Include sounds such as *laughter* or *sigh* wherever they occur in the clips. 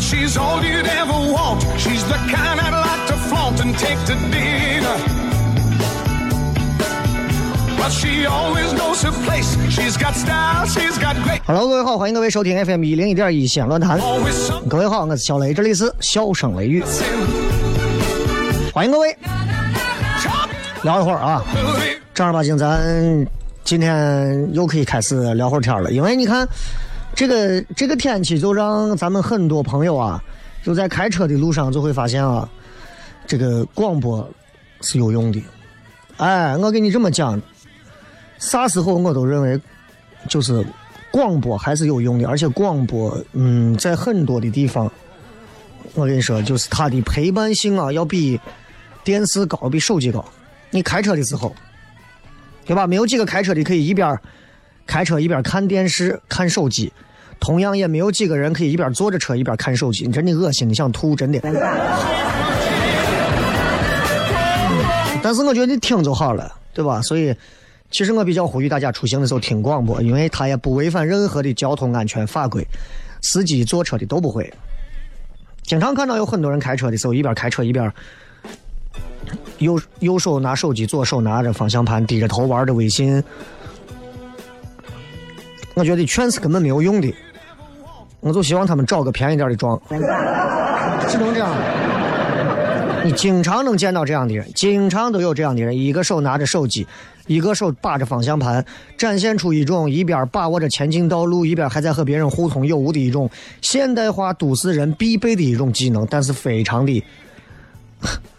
She's all you'd ever want. She's the kind I'd like to flaunt and take to dinner. Well, she always knows her place. She's got style, she's got great. Hello，各位好，欢迎各位收听 FM 一零一点一西安论坛。各位好，我是小雷，这里是笑声雷雨，欢迎各位聊一会儿啊。正儿八经，咱今天又可以开始聊会儿天了，因为你看这个这个天气，就让咱们很多朋友啊，就在开车的路上就会发现啊，这个广播是有用的。哎，我跟你这么讲，啥时候我都认为就是广播还是有用的，而且广播，嗯，在很多的地方，我跟你说，就是它的陪伴性啊，要比电视高，比手机高。你开车的时候，对吧？没有几个开车的可以一边开车一边看电视、看手机，同样也没有几个人可以一边坐着车一边看手机。你真的恶心，你想吐，真的。但是我觉得你听就好了，对吧？所以，其实我比较呼吁大家出行的时候听广播，因为它也不违反任何的交通安全法规，司机坐车的都不会。经常看到有很多人开车的时候，一边开车一边右右手拿手机，左手拿着方向盘，低着头玩着微信。我觉得劝是根本没有用的，我就希望他们找个便宜点的装，只能这样。你经常能见到这样的人，经常都有这样的人，一个手拿着手机，一个手把着方向盘，展现出一种一边把握着前进道路，一边还在和别人互通有无的一种现代化都市人必备的一种技能，但是非常的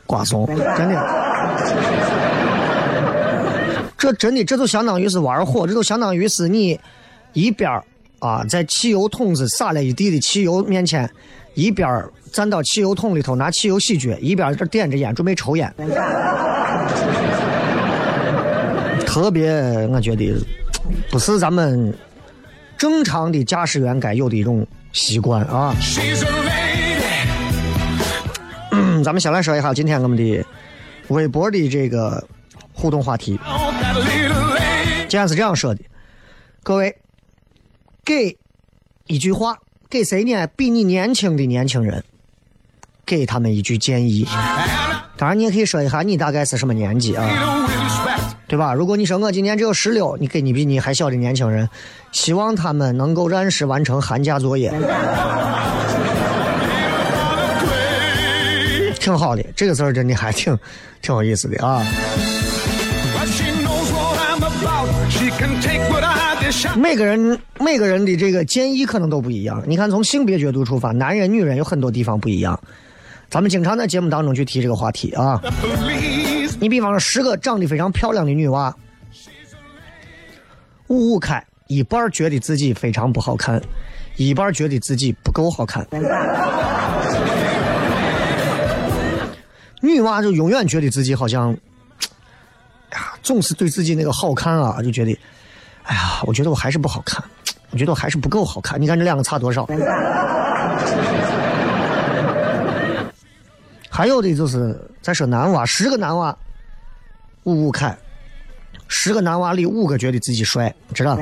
瓜怂，真的。这真的，这就相当于是玩火，这就相当于是你一边啊，在汽油桶子撒了一地的汽油面前，一边站到汽油桶里头拿汽油洗脚，一边这点着烟准备抽烟，特别我觉得不是咱们正常的驾驶员该有的一种习惯啊。咱们先来说一下今天我们的微博的这个互动话题。Oh, that little lady. 既然是这样说的，各位，给一句话，给谁呢？比你年轻的年轻人，给他们一句建议。当然，你也可以说一下你大概是什么年纪啊，对吧？如果你说我今年只有十六，你给你比你还小的年轻人，希望他们能够按时完成寒假作业，挺好的。这个事儿真的还挺挺有意思的啊。每个人每个人的这个建议可能都不一样。你看，从性别角度出发，男人、女人有很多地方不一样。咱们经常在节目当中去提这个话题啊。你比方说，十个长得非常漂亮的女娃，五五开，一半觉得自己非常不好看，一半觉得自己不够好看。女娃就永远觉得自己好像，哎呀，总是对自己那个好看啊，就觉得，哎呀，我觉得我还是不好看，*tsk* 我觉得我还是不够好看。你看这两个差多少？*laughs* 还有的就是再说男娃，十个男娃五五开，十个男娃里五个觉得自己帅，知道？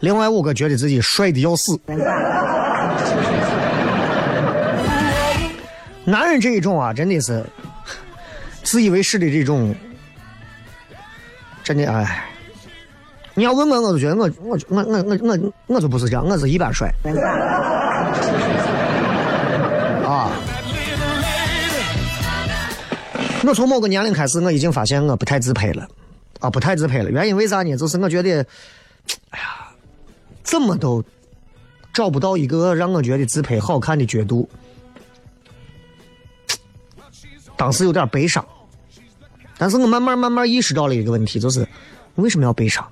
另外五个觉得自己帅的要死。男人这一种啊，真的是自以为是的这种，真的哎。你要问我，我就觉得我我我我我我我就不是这样，我是一般帅 *laughs* 啊。我从某个年龄开始，我已经发现我不太自拍了，啊，不太自拍了。原因为啥呢？就是我觉得，哎呀，怎么都找不到一个让我觉得自拍好看的角度。当时有点悲伤，但是我慢慢慢慢意识到了一个问题，就是为什么要悲伤？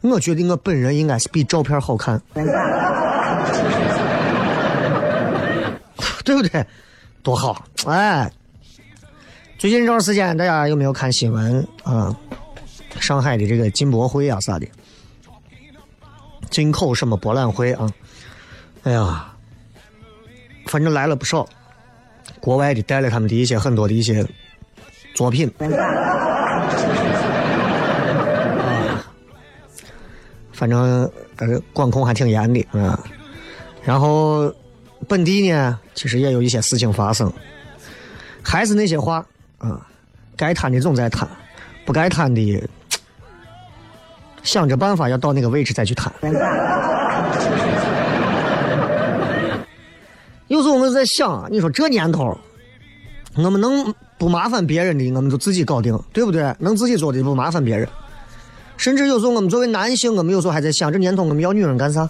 我觉得我本人应该是比照片好看，*laughs* 对不对？多好，哎。最近这段时间，大家有没有看新闻啊？上海的这个进博会啊啥的，进口什么博览会啊？哎呀，反正来了不少，国外的带了他们的一些很多的一些作品。反正呃管控还挺严的啊。然后本地呢，其实也有一些事情发生，还是那些话。啊，该贪的总在贪，不该贪的，想着办法要到那个位置再去贪。有时候我们在想，你说这年头，我们能不麻烦别人的，我们就自己搞定，对不对？能自己做的不麻烦别人。甚至有时候我们作为男性，我们有时候还在想，这年头我们要女人干啥？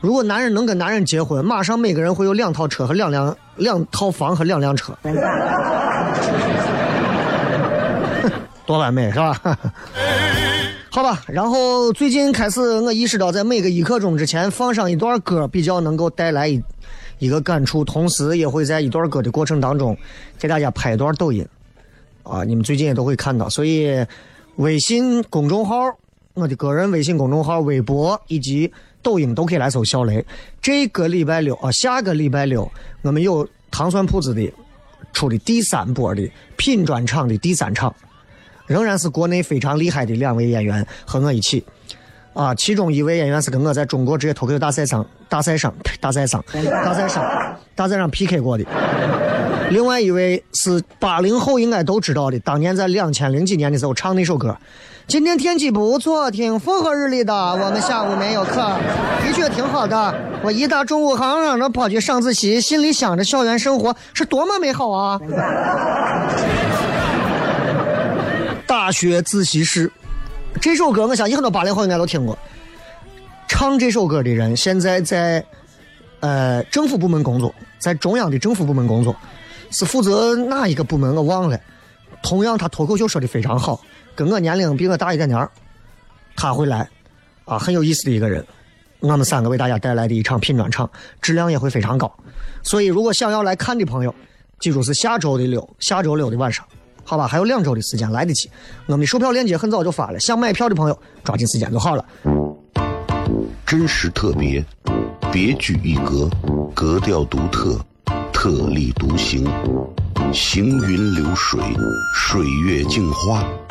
如果男人能跟男人结婚，马上每个人会有两套车和两辆两套房和两辆车。*laughs* 多完美是吧？*laughs* 好吧，然后最近开始，我意识到在每个一刻钟之前放上一段歌，比较能够带来一一个感触，同时也会在一段歌的过程当中给大家拍一段抖音啊，你们最近也都会看到。所以，微信公众号、我的个人微信公众号、微博以及抖音都可以来搜“小雷”。这个礼拜六啊，下个礼拜六我们有糖蒜铺子的出的第三波的品专场的第三场。仍然是国内非常厉害的两位演员和我一起，啊，其中一位演员是跟我在中国职业脱口秀大赛上、大赛上、大赛上、大赛上、大赛上 PK 过的，另外一位是八零后应该都知道的，当年在两千零几年的时候唱那首歌。今天天气不错，挺风和日丽的。我们下午没有课，的确挺好的。我一大中午还让着跑去上自习，心里想着校园生活是多么美好啊。*laughs* 大学自习室这首歌，我相信很多八零后应该都听过。唱这首歌的人现在在呃政府部门工作，在中央的政府部门工作，是负责哪一个部门我忘了。同样，他脱口秀说的非常好，跟我年龄比我大一点点。他会来啊，很有意思的一个人。我们三个为大家带来的一场品专场，质量也会非常高。所以，如果想要来看的朋友，记住是下周的六，下周六的晚上。好吧，还有两周的时间来得及。我们的售票链接很早就发了，想买票的朋友抓紧时间就好了。真实特别，别具一格，格调独特，特立独行，行云流水，水月镜花。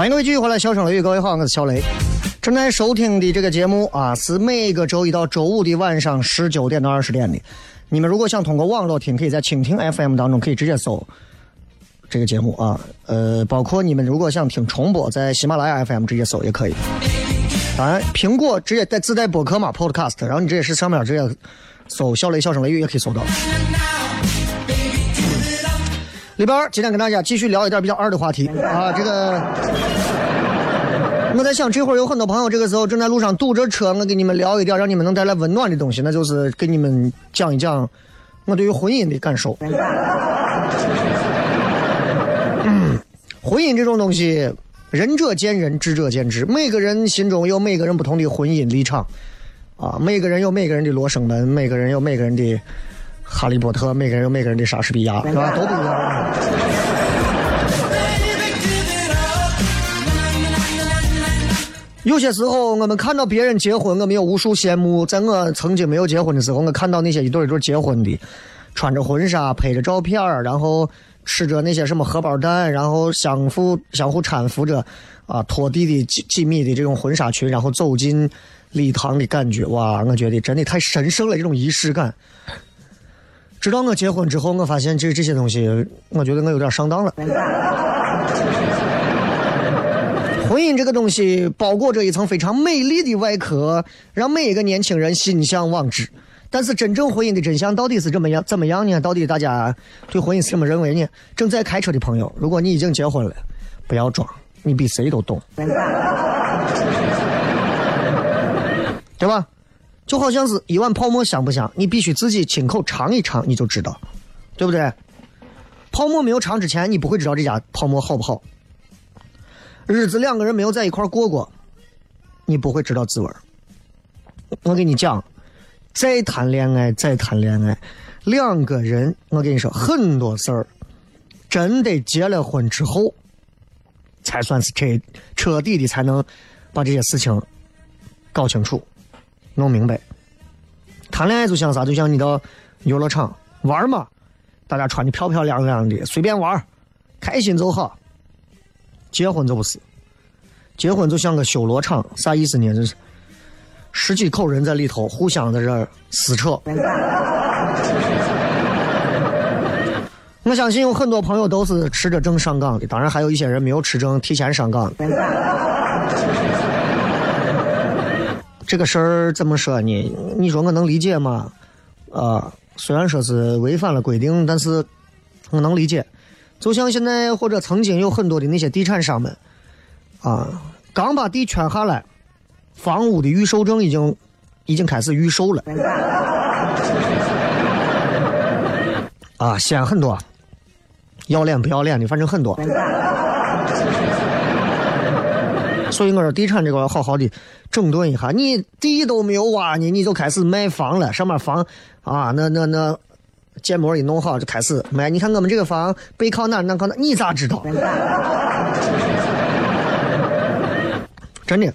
欢迎各位继续回来，小声雷雨，各位好，我是小雷。正在收听的这个节目啊，是每个周一到周五的晚上十九点到二十点的。你们如果想通过网络听，可以在蜻蜓 FM 当中可以直接搜这个节目啊。呃，包括你们如果想听重播，在喜马拉雅 FM 直接搜也可以。当然，苹果直接带自带播客嘛，Podcast，然后你直接是上面直接搜“小雷小声雷雨”也可以搜到。里边今天跟大家继续聊一点比较二的话题啊，这个我在想，这会儿有很多朋友这个时候正在路上堵着车，我给你们聊一点让你们能带来温暖的东西，那就是给你们讲一讲我对于婚姻的感受。婚姻这种东西，仁者见仁，智者见智，每个人心中有每个人不同的婚姻立场啊，每个人有每个人的罗生门，每个人有每个人的。哈利波特，每个人有每个人的莎士比亚，是吧？都不一样。有些时候，我们看到别人结婚，我们有无数羡慕。在我曾经没有结婚的时候，我看到那些一对一对结婚的，穿着婚纱，拍着照片然后吃着那些什么荷包蛋，然后相互相互搀扶着，啊，拖地的几几米的这种婚纱裙，然后走进礼堂的感觉，哇！我觉得真的太神圣了，这种仪式感。直到我结婚之后，我发现这这些东西，我觉得我有点上当了。婚姻这个东西包裹着一层非常美丽的外壳，让每一个年轻人心向往之。但是真正婚姻的真相到底是怎么样？怎么样呢？到底大家对婚姻是怎么认为呢？正在开车的朋友，如果你已经结婚了，不要装，你比谁都懂，对吧？就好像是一碗泡沫香不香，你必须自己亲口尝一尝，你就知道，对不对？泡沫没有尝之前，你不会知道这家泡沫好不好。日子两个人没有在一块过过，你不会知道滋味我跟你讲，再谈恋爱，再谈恋爱，两个人，我跟你说，很多事儿，真得结了婚之后，才算是彻彻底的，才能把这些事情搞清楚。弄明白，谈恋爱就像啥？就像你到游乐场玩嘛，大家穿的漂漂亮亮的，随便玩，开心就好。结婚就不是，结婚就像个修罗场，啥意思呢？就是十几口人在里头互相在这撕扯。我相信有很多朋友都是持着证上岗的，当然还有一些人没有持证提前上岗。这个事儿怎么说呢？你说我能理解吗？啊，虽然说是违反了规定，但是我能理解。就像现在或者曾经有很多的那些地产商们，啊，刚把地圈下来，房屋的预售证已经已经开始预售了。*laughs* 啊，西安很多，要脸不要脸的，反正很多。所以我说，地产这个好好的整顿一下。你地都没有挖呢，你就开始卖房了。上面房啊，那那那建模一弄好就开始卖。你看我们这个房背靠哪，南靠哪，你咋知道？真的，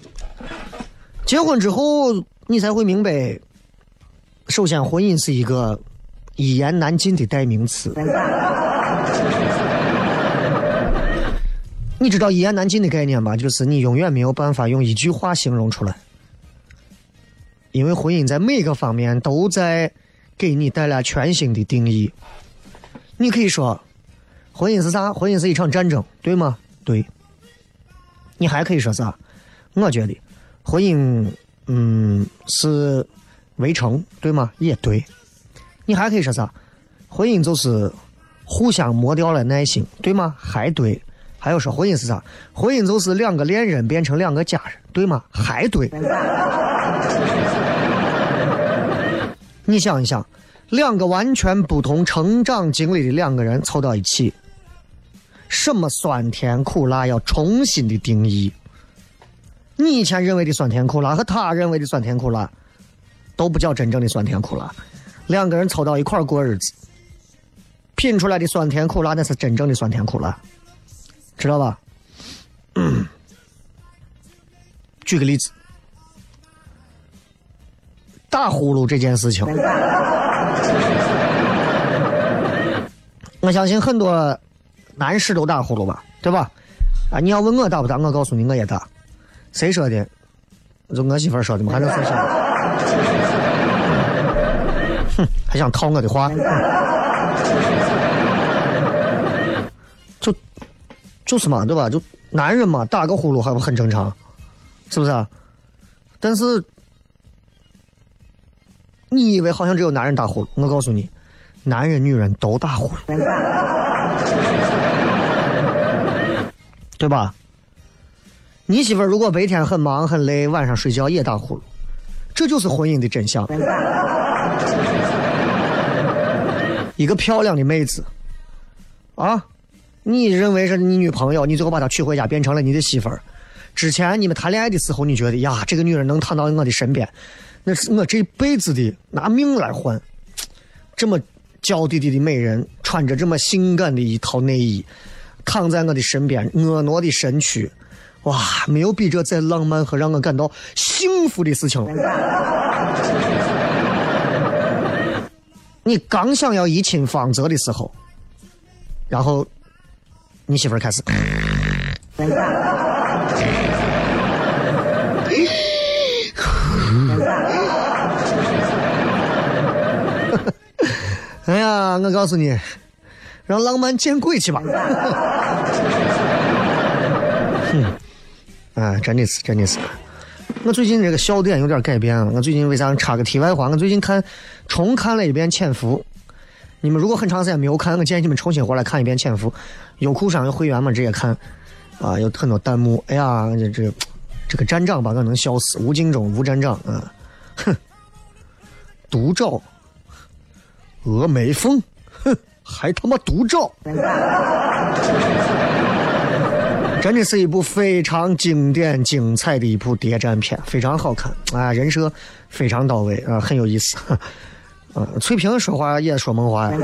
结婚之后你才会明白，首先婚姻是一个一言难尽的代名词。你知道一言难尽的概念吗？就是你永远没有办法用一句话形容出来，因为婚姻在每个方面都在给你带来全新的定义。你可以说，婚姻是啥？婚姻是一场战争，对吗？对。你还可以说啥？我觉得，婚姻，嗯，是围城，对吗？也对。你还可以说啥？婚姻就是互相磨掉了耐心，对吗？还对。还有说婚姻是啥？婚姻就是两个恋人变成两个家人，对吗？还对。*laughs* 你想一想，两个完全不同成长经历的两个人凑到一起，什么酸甜苦辣要重新的定义。你以前认为的酸甜苦辣和他认为的酸甜苦辣，都不叫真正的酸甜苦辣。两个人凑到一块过日子，品出来的酸甜苦辣，那是真正的酸甜苦辣。知道吧？举个例子，打呼噜这件事情，我相信很多男士都打呼噜吧，对吧？啊，你要问我打不打？我告诉你，我也打。谁说的？就我媳妇说的嘛，还能说的？*laughs* 哼，还想套我的话？就是嘛，对吧？就男人嘛，打个呼噜还不很正常，是不是？啊？但是你以为好像只有男人打呼噜？我告诉你，男人女人都打呼噜，对吧？你媳妇如果白天很忙很累，晚上睡觉也打呼噜，这就是婚姻的真相。一个漂亮的妹子，啊。你认为是你女朋友，你最后把她娶回家变成了你的媳妇儿。之前你们谈恋爱的时候，你觉得呀，这个女人能躺到我的身边，那是我这辈子的拿命来换。这么娇滴滴的美人，穿着这么性感的一套内衣，躺在我的身边，婀娜的身躯，哇，没有比这再浪漫和让我感到幸福的事情了。*laughs* 你刚想要一亲芳泽的时候，然后。你媳妇儿开始。哎呀，我告诉你，让浪漫见鬼去吧！哼，*laughs* 啊，真的是，真的是。我最近这个笑点有点改变了。我最近为啥插个题外话？我最近看重看了一遍《潜伏》。你们如果很长时间没有看，我建议你们重新回来看一遍《潜伏》。优酷上有会员嘛？直接看，啊，有很多弹幕。哎呀，这这这个站长把我能笑死！吴敬中，吴站长啊，哼，*laughs* 独照，峨眉峰，哼，*laughs* 还他妈独照，*laughs* 真的是一部非常经典、精彩的一部谍战片，非常好看啊，人设非常到位啊，很有意思。嗯，翠萍说话也说梦话呀。*laughs*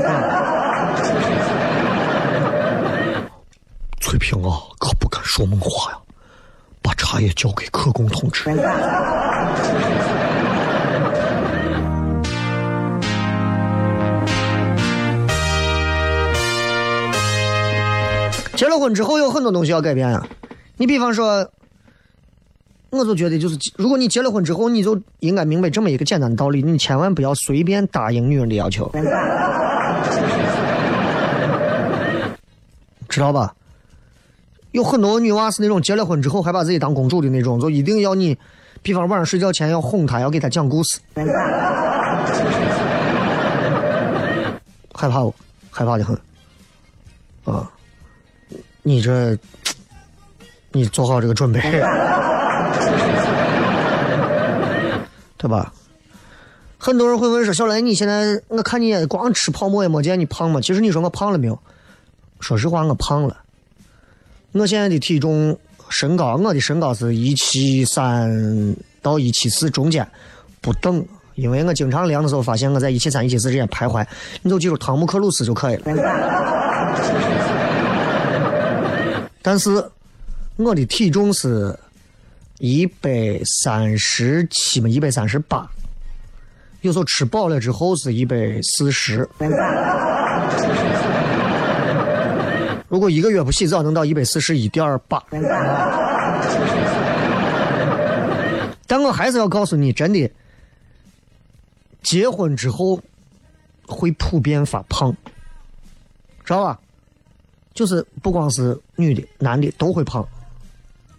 翠萍啊，可不敢说梦话呀！把茶叶交给克工同志。结了婚之后有很多东西要改变啊！你比方说，我就觉得就是，如果你结了婚之后，你就应该明白这么一个简单的道理：你千万不要随便答应女人的要求，知道吧？有很多女娃是那种结了婚之后还把自己当公主的那种，就一定要你，比方晚上睡觉前要哄她，要给她讲故事，害怕不？害怕的很，啊！你这，你做好这个准备，*laughs* 对吧？很多人会问说：“小雷，你现在我看你也光吃泡馍也没见你胖嘛？”其实你说我胖了没有？说实话，我胖了。我现在的体重、身高，我的身高是一七三到一七四中间不等，因为我经常量的时候发现我在一七三、一七四之间徘徊。你就记住汤姆克鲁斯就可以了。*laughs* 但是我的体重是一百三十七嘛，一百三十八，有时候吃饱了之后是一百四十。如果一个月不洗澡能到一百四十一点八，但我还是要告诉你，真的，结婚之后会普遍发胖，知道吧？就是不光是女的，男的都会胖，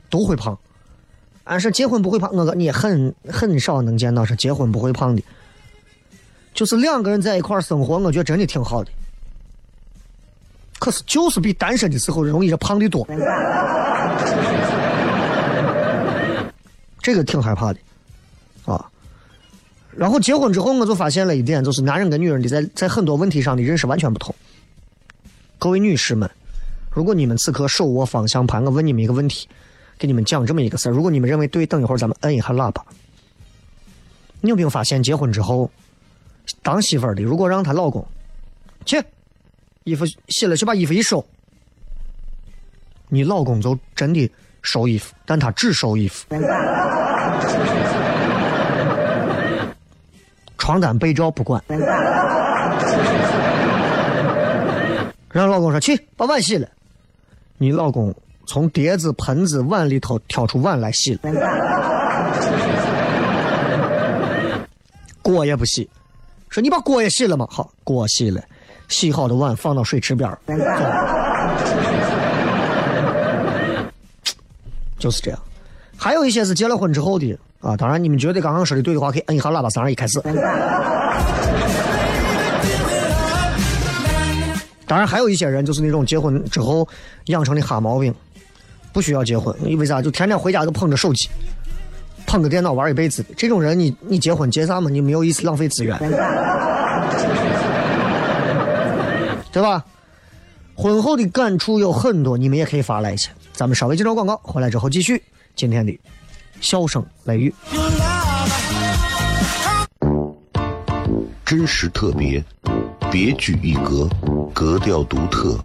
都会胖。俺是结婚不会胖，我哥你很很少能见到是结婚不会胖的，就是两个人在一块生活，我觉得真的挺好的。可是就是比单身的时候容易胖的多。这个挺害怕的，啊。然后结婚之后，我就发现了一点，就是男人跟女人的在在很多问题上的认识完全不同。各位女士们，如果你们此刻手握方向盘，我问你们一个问题，给你们讲这么一个事儿。如果你们认为对，等一会儿咱们摁一下喇叭。你有没有发现，结婚之后，当媳妇儿的如果让她老公去衣服洗了，去把衣服一收，你老公就真的收衣服，但他只收衣服。床单被罩不管，让老公说去把碗洗了，你老公从碟子、盆子、碗里头挑出碗来洗了，锅也不洗，说你把锅也洗了吗？好，锅洗了，洗好的碗放到水池边儿，就是这样。还有一些是结了婚之后的。啊，当然，你们觉得刚刚说的对的话，可以摁一下喇叭，三二一，开始。当然，还有一些人就是那种结婚之后养成的哈毛病，不需要结婚，因为啥？就天天回家就捧着手机，捧着电脑玩一辈子。这种人，你你结婚结啥嘛？你没有意思，浪费资源，*laughs* 对吧？婚后的感触有很多，你们也可以发来一些。咱们稍微介绍广告，回来之后继续今天的。笑声雷雨，真实特别，别具一格，格调独特，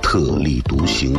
特立独行，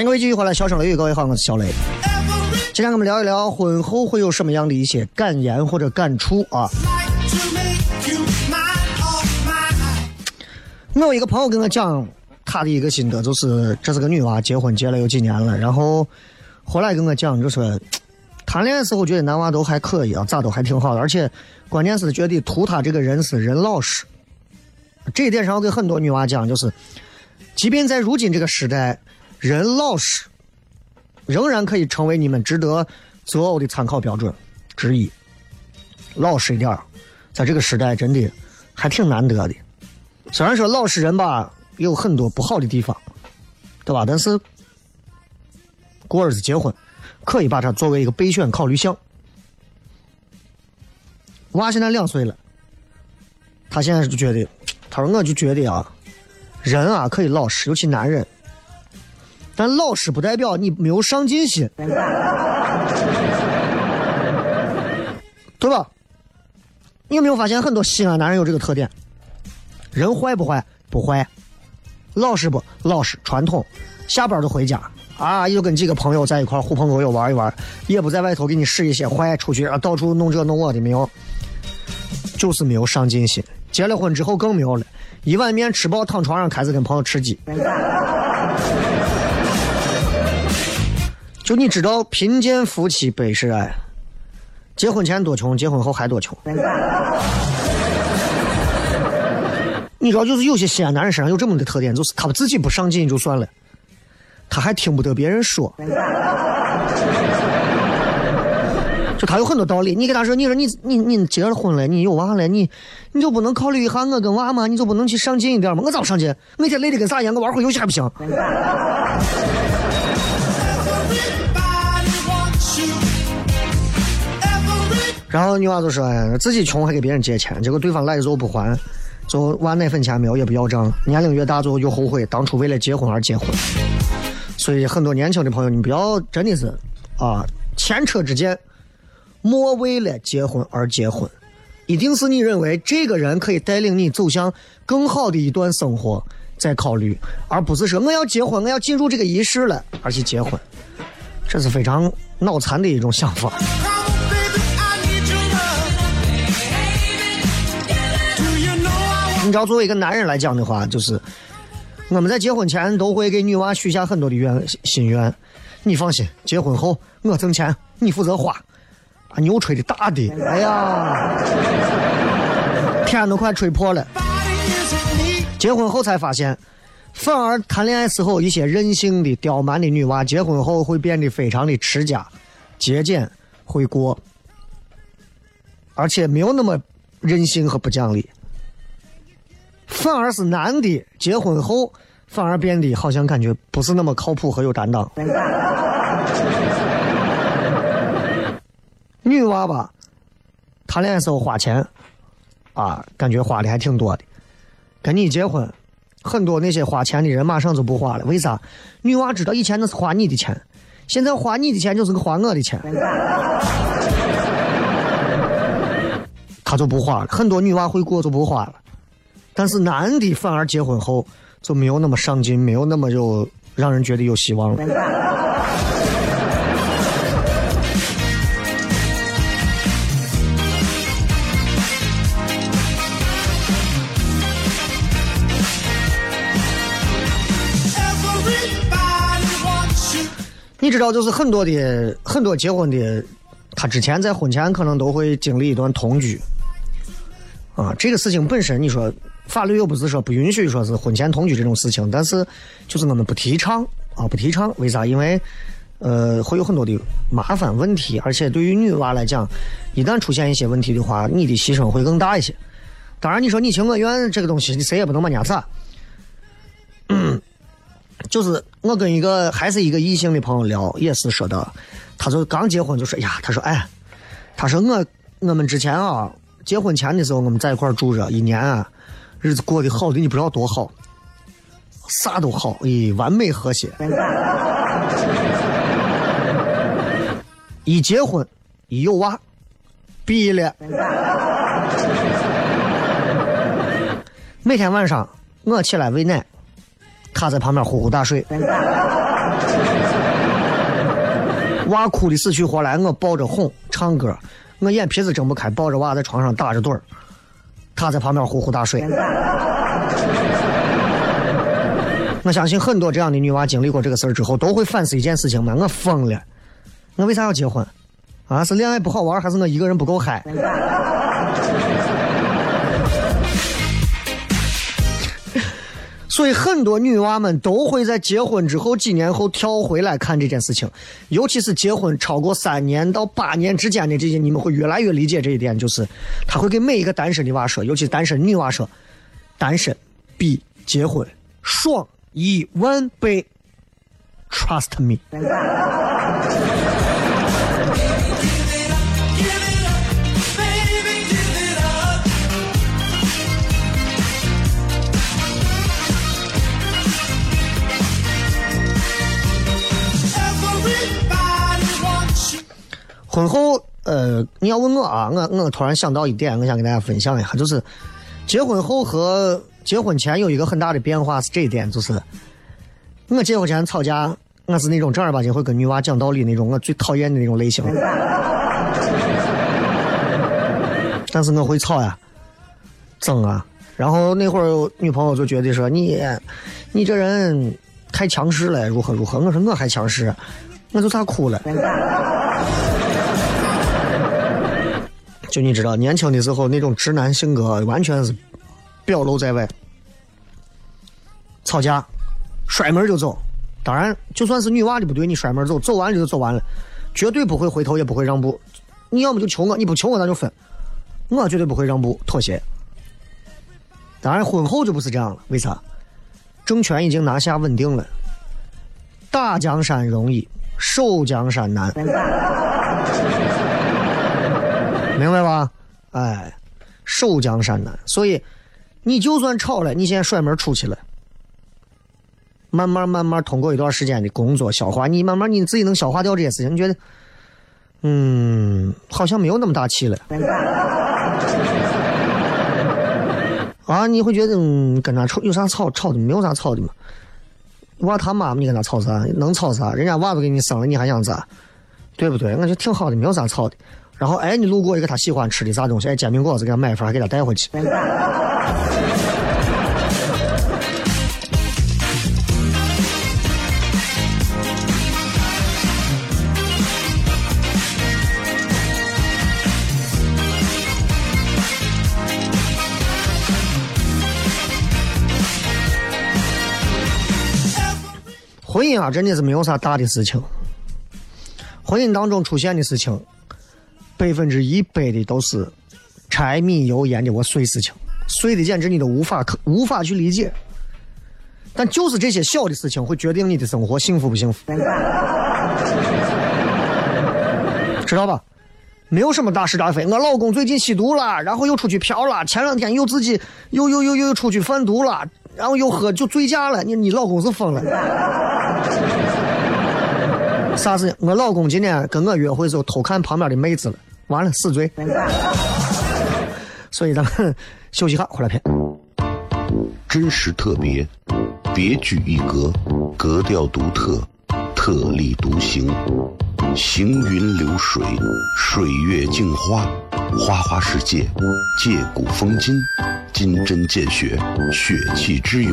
欢迎各位继续回来，小声雷雨，各位好，我是小雷。今天我们聊一聊婚后会有什么样的一些感言或者感触啊？我有一个朋友跟我讲他的一个心得，就是这是个女娃，结婚结了有几年了，然后后来跟我讲，就说谈恋爱时候觉得男娃都还可以啊，咋都还挺好的，而且关键是觉得图他这个人是人老实。这一点上，我给很多女娃讲，就是即便在如今这个时代。人老实，仍然可以成为你们值得择偶的参考标准之一。老实一点在这个时代真的还挺难得的。虽然说老实人吧有很多不好的地方，对吧？但是过日子结婚，可以把它作为一个备选考虑项。娃现在两岁了，他现在就觉得，他说我就觉得啊，人啊可以老实，尤其男人。但老实不代表你没有上进心，*laughs* 对吧？你有没有发现很多西安男人有这个特点？人坏不坏？不坏。老实不？老实。传统。下班就回家啊，又跟几个朋友在一块儿狐朋狗友玩一玩，也不在外头给你使一些坏，出去啊到处弄这弄我的没有，就是没有上进心。结了婚之后更没有了，一碗面吃饱躺床上开始跟朋友吃鸡。就你知道贫贱夫妻百事哀，结婚前多穷，结婚后还多穷。你知道，就是有些西安男人身上有这么的特点，就是他自己不上进就算了，他还听不得别人说。就他有很多道理，你给他说，你说你你你结了婚了，你有娃了，你你就不能考虑一下我跟娃吗？你就不能去上进一点吗？我咋不上进？每天累得跟啥一样？我玩会游戏还不行？然后女娃就说：“哎，自己穷还给别人借钱，结果对方赖着不还，就娃奶粉钱没有也不要账。年龄越大，最后就后悔当初为了结婚而结婚。所以很多年轻的朋友，你不要真的是啊，前车之鉴，莫为了结婚而结婚。一定是你认为这个人可以带领你走向更好的一段生活再考虑，而不是说我要结婚，我要进入这个仪式了而去结婚，这是非常脑残的一种想法。”你知道，作为一个男人来讲的话，就是我们在结婚前都会给女娃许下很多的愿心愿。你放心，结婚后我挣钱，你负责花。啊，牛吹的大的，哎呀，天都快吹破了。结婚后才发现，反而谈恋爱时候一些任性的、刁蛮的女娃，结婚后会变得非常的持家、节俭、会过，而且没有那么任性和不讲理。反而是男的结婚后，反而变得好像感觉不是那么靠谱和有担当。女娃吧，谈恋爱时候花钱，啊，感觉花的还挺多的。跟你结婚，很多那些花钱的人马上就不花了。为啥？女娃知道以前那是花你的钱，现在花你的钱就是个花我的钱，他就不花了。很多女娃会过就不花了。但是男的反而结婚后就没有那么上进，没有那么有让人觉得有希望了。你知道，就是很多的很多结婚的，他之前在婚前可能都会经历一段同居。啊，这个事情本身，你说法律又不是说不允许说是婚前同居这种事情，但是就是我们不提倡啊，不提倡。为啥？因为呃会有很多的麻烦问题，而且对于女娃来讲，一旦出现一些问题的话，你的牺牲会更大一些。当然，你说你情我愿这个东西，你谁也不能把人家咋。就是我跟一个还是一个异性的朋友聊，也是说的，他就刚结婚就说呀，他说哎，他说我我们之前啊。结婚前的时候，我们在一块住着，一年啊，日子过得好的你不知道多好，啥都好，咦，完美和谐。一结婚，一有娃，逼了。每天晚上我起来喂奶，他在旁边呼呼大睡。娃哭的死去活来，我抱着哄唱歌。我眼皮子睁不开，抱着娃在床上打着盹儿，他在旁边呼呼大睡。*laughs* 我相信很多这样的女娃经历过这个事儿之后，都会反思一件事情嘛：我疯了，我为啥要结婚？啊，是恋爱不好玩，还是我一个人不够嗨？所以很多女娃们都会在结婚之后几年后跳回来看这件事情，尤其是结婚超过三年到八年之间的这些，你们会越来越理解这一点，就是他会给每一个单身的娃说，尤其单身女娃说，单身比结婚爽一万倍，Trust me。婚后，呃，你要问我啊，我我突然想到一点，我想跟大家分享一下，就是结婚后和结婚前有一个很大的变化是这一点，就是我结婚前吵架，我是那种正儿八经会跟女娃讲道理那种，我最讨厌的那种类型。但是我会吵呀，争啊。然后那会儿女朋友就觉得说你，你这人太强势了，如何如何。我说我还强势，我就咋哭了。就你知道，年轻的时候那种直男性格完全是表露在外。吵架，摔门就走。当然，就算是女娃的不对，你摔门走，走完了就走完了，绝对不会回头，也不会让步。你要么就求我，你不求我，咱就分。我绝对不会让步妥协。当然，婚后就不是这样了。为啥？政权已经拿下，稳定了。打江山容易，守江山难。明白吧？哎，守江山难。所以，你就算吵了，你现在甩门出去了，慢慢慢慢通过一段时间的工作消化，你慢慢你自己能消化掉这些事情，你觉得，嗯，好像没有那么大气了。*laughs* 啊，你会觉得嗯，跟他吵有啥吵吵的？没有啥吵的嘛。娃他妈，你跟他吵啥？能吵啥？人家娃都给你生了，你还想咋？对不对？我觉得挺好的，没有啥吵的。然后哎，你路过一个他喜欢吃的啥东西，哎，煎饼果子给他买一份，还给他带回去。*laughs* 婚姻啊，真的是没有啥大的事情。婚姻当中出现的事情，百分之一百的都是柴米油盐的我碎事情，碎的简直你都无法可无法去理解。但就是这些小的事情，会决定你的生活幸福不幸福，*laughs* 知道吧？没有什么大是大非。我老公最近吸毒了，然后又出去嫖了，前两天又自己又又又又出去贩毒了。然后又喝就醉驾了，你你老公是疯了？*laughs* 啥事情？我老公今天跟我约会时候偷看旁边的妹子了，完了死罪。*laughs* 所以咱们休息下，回来片。真实特别，别具一格，格调独特，特立独行，行云流水，水月镜花，花花世界，借古风今。金针见血，血气之勇；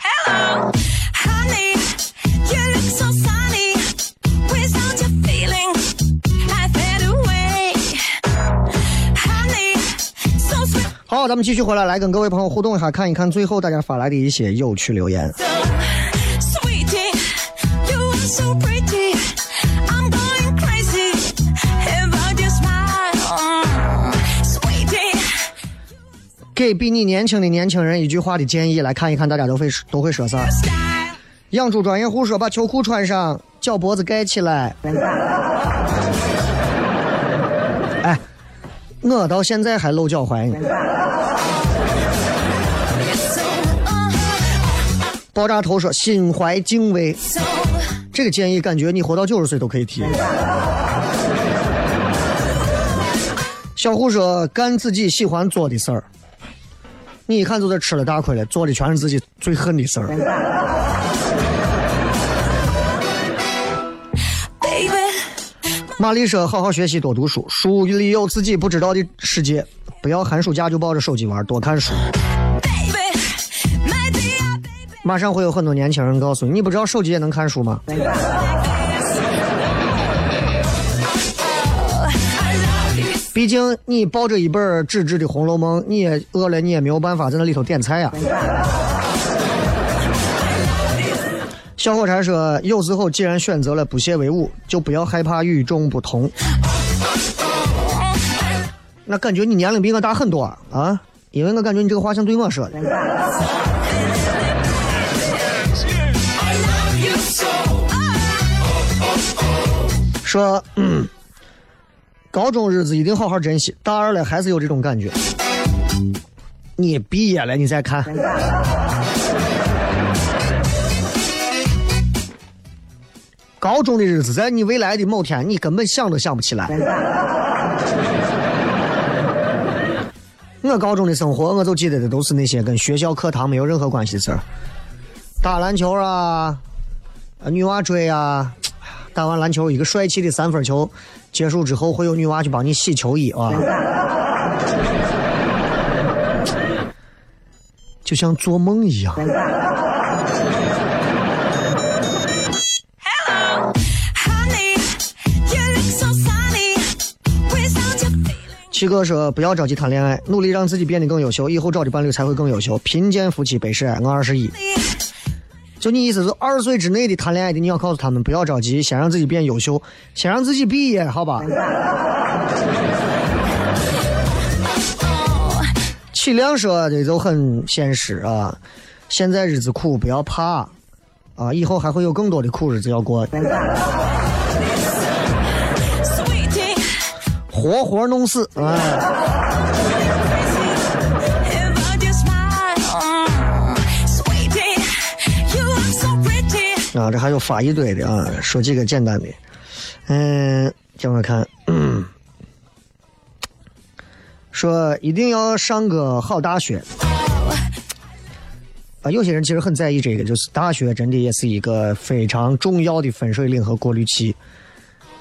Hello, honey, you look so sunny. Without your feeling, I fade away. Honey, so sweet, 好，咱们继续回来，来跟各位朋友互动一下，看一看最后大家发来的一些有趣留言。给比你年轻的年轻人一句话的建议，来看一看大家都会都会说啥。养猪专业户说：“把秋裤穿上，脚脖子盖起来。”哎，我到现在还露脚踝呢。爆炸头说：“心怀敬畏。”这个建议感觉你活到九十岁都可以提。小胡说：“干自己喜欢做的事儿。”你一看就是吃了大亏了，做的全是自己最恨的事儿。玛丽说：“好好学习，多读书，书里有自己不知道的世界，不要寒暑假就抱着手机玩，多看书。马上会有很多年轻人告诉你，你不知道手机也能看书吗？毕竟你抱着一本纸质的《红楼梦》，你也饿了，你也没有办法在那里头点菜呀、小火柴说：“有时候既然选择了不屑为伍，就不要害怕与众不同。”那感觉你年龄比我大很多啊啊！因为我感觉你这个话像对我说的。说，嗯，高中日子一定好好珍惜，大二了还是有这种感觉。你毕业了，你再看。高中的日子，在你未来的某天，你根本想都想不起来。我高中的生活，我就记得的都是那些跟学校课堂没有任何关系的事儿，打篮球啊，啊女娃追啊，打完篮球一个帅气的三分球结束之后，会有女娃去帮你洗球衣啊，*laughs* 就像做梦一样。*laughs* 七哥说：“不要着急谈恋爱，努力让自己变得更优秀，以后找的伴侣才会更优秀。贫贱夫妻百事哀。”我二十一，就你意思是二十岁之内的谈恋爱的，你要告诉他们不要着急，先让自己变优秀，先让自己毕业，好吧？齐亮说的就很现实啊，现在日子苦，不要怕啊，以后还会有更多的苦日子要过，活活弄死，哎。啊，这还有发一堆的啊，说几个简单的，嗯，叫我看，说一定要上个好大学。啊，有些人其实很在意这个，就是大学真的也是一个非常重要的分水岭和过滤器。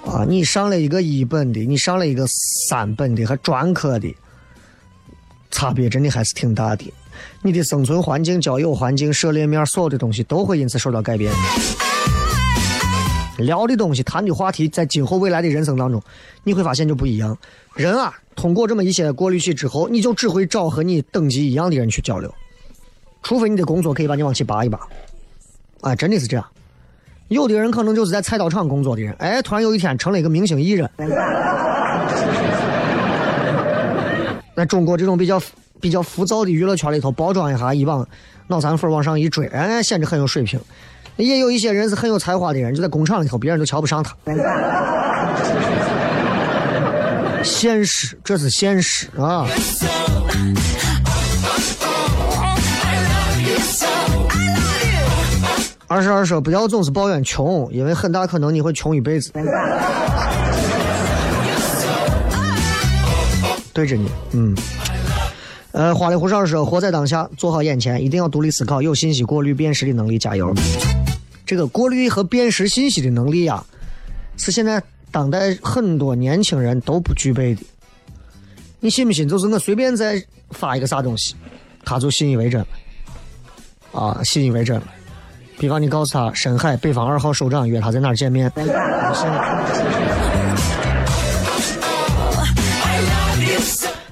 啊，你上了一个一本的，你上了一个三本的和专科的，差别真的还是挺大的。你的生存环境、交友环境、涉猎面，所有的东西都会因此受到改变。聊的东西、谈的话题，在今后未来的人生当中，你会发现就不一样。人啊，通过这么一些过滤器之后，你就只会找和你等级一样的人去交流，除非你的工作可以把你往起拔一拔。啊，真的是这样。有的人可能就是在菜刀厂工作的人，哎，突然有一天成了一个明星艺人。*laughs* 在中国这种比较比较浮躁的娱乐圈里头，包装一下，一往脑残粉往上一追，哎，显得很有水平。也有一些人是很有才华的人，就在工厂里头，别人都瞧不上他。现实，这是现实啊！二十二说不要总是抱怨穷，因为很大可能你会穷一辈子。对着你，嗯。呃，花里胡哨说活在当下，做好眼前，一定要独立思考，有信息过滤辨识的能力，加油。这个过滤和辨识信息的能力啊，是现在当代很多年轻人都不具备的。你信不信？就是我随便再发一个啥东西，他就信以为真了。啊，信以为真了。比方你告诉他深海北方二号首长约他在哪儿见面，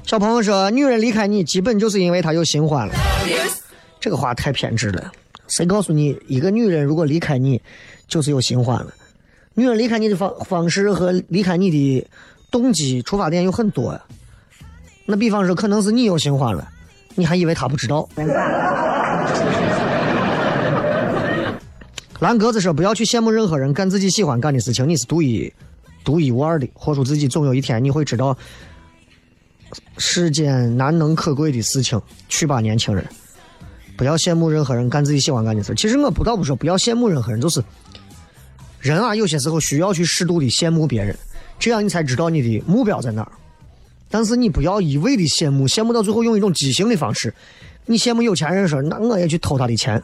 小朋友说，女人离开你，基本就是因为她有新欢了。这个话太偏执了。谁告诉你，一个女人如果离开你，就是有新欢了？女人离开你的方方式和离开你的动机、出发点有很多呀。那比方说，可能是你有新欢了，你还以为她不知道。*laughs* 蓝格子说：“不要去羡慕任何人干自己喜欢干的事情，你是独一、独一无二的。活出自己，总有一天你会知道世间难能可贵的事情。去吧，年轻人，不要羡慕任何人干自己喜欢干的事。其实我不倒不说不要羡慕任何人，就是人啊，有些时候需要去适度的羡慕别人，这样你才知道你的目标在哪儿。但是你不要一味的羡慕，羡慕到最后用一种畸形的方式你羡慕有钱人说，那我也去偷他的钱。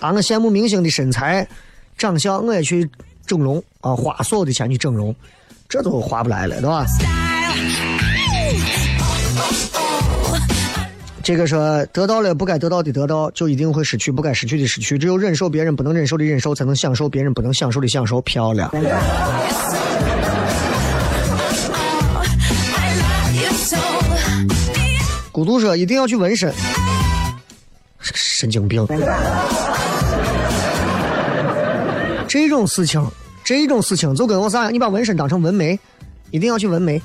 啊，我羡慕明星的身材、长相，我也去整容啊，花所有的钱去整容，这都划不来了，对吧？这个说得到了不该得到的得到，就一定会失去不该失去的失去。只有忍受别人不能忍受的忍受，才能享受别人不能享受的享受。漂亮。孤独说一定要去纹身，神经病。这种事情，这种事情就跟我啥样？你把纹身当成纹眉，一定要去纹眉。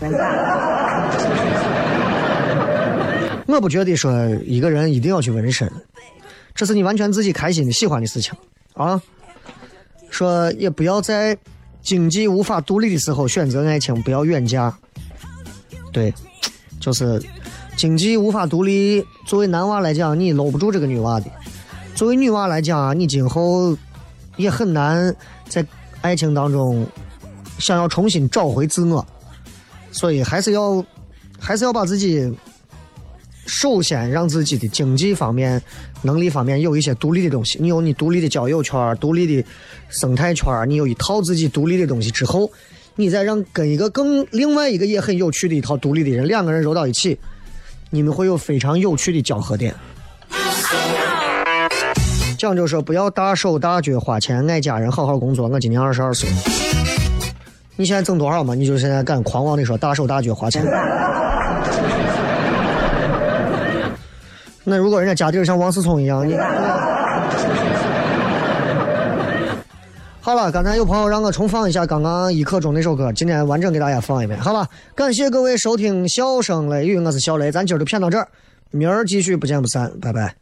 我不觉得说一个人一定要去纹身，这是你完全自己开心的、喜欢的事情啊。说也不要在经济无法独立的时候选择爱情，不要远嫁。对，就是经济无法独立，作为男娃来讲，你搂不住这个女娃的；作为女娃来讲，你今后也很难在爱情当中想要重新找回自我。所以还是要，还是要把自己，首先让自己的经济方面、能力方面有一些独立的东西。你有你独立的交友圈、独立的生态圈，你有一套自己独立的东西之后，你再让跟一个更另外一个也很有趣的一套独立的人，两个人揉到一起，你们会有非常有趣的交合点。讲究说不要大手大脚花钱，爱家人，好好工作。我今年二十二岁，你现在挣多少嘛？你就现在敢狂妄的说大手大脚花钱？那如果人家家底儿像王思聪一样，你好了，刚才有朋友让我重放一下刚刚一刻钟那首歌，今天完整给大家放一遍，好吧？感谢各位收听《笑声雷雨》，我是小雷，咱今儿就骗到这儿，明儿继续不见不散，拜拜。